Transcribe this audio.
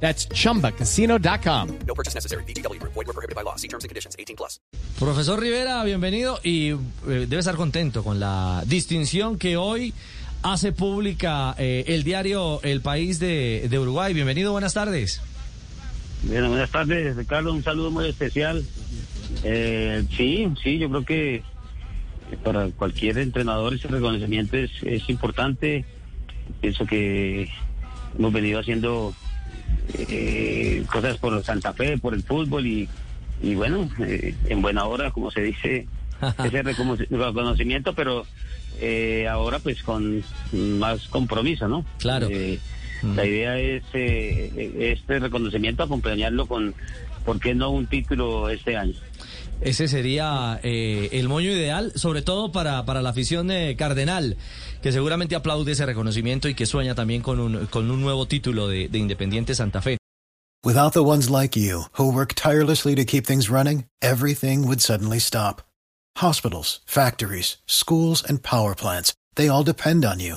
That's chumbacasino.com. No purchase necessary. BGW. Void were prohibited by law. See terms and conditions. 18 plus. Profesor Rivera, bienvenido y eh, debe estar contento con la distinción que hoy hace pública eh, el diario El País de, de Uruguay. Bienvenido, buenas tardes. Bueno, buenas tardes, Ricardo. Un saludo muy especial. Eh, sí, sí, yo creo que para cualquier entrenador ese reconocimiento es, es importante. Pienso que hemos venido haciendo eh, cosas por Santa Fe, por el fútbol y, y bueno, eh, en buena hora, como se dice, ese recono- reconocimiento, pero eh, ahora pues con más compromiso, ¿no? Claro. Eh, La idea es eh, este reconocimiento acompañarlo con, ¿por qué no un título este año? Ese sería eh, el moño ideal, sobre todo para, para la afición de Cardenal, que seguramente aplaude ese reconocimiento y que sueña también con un, con un nuevo título de, de Independiente Santa Fe. Without the ones like you, who work tirelessly to keep things running, everything would suddenly stop. Hospitals, factories, schools, and power plants, they all depend on you.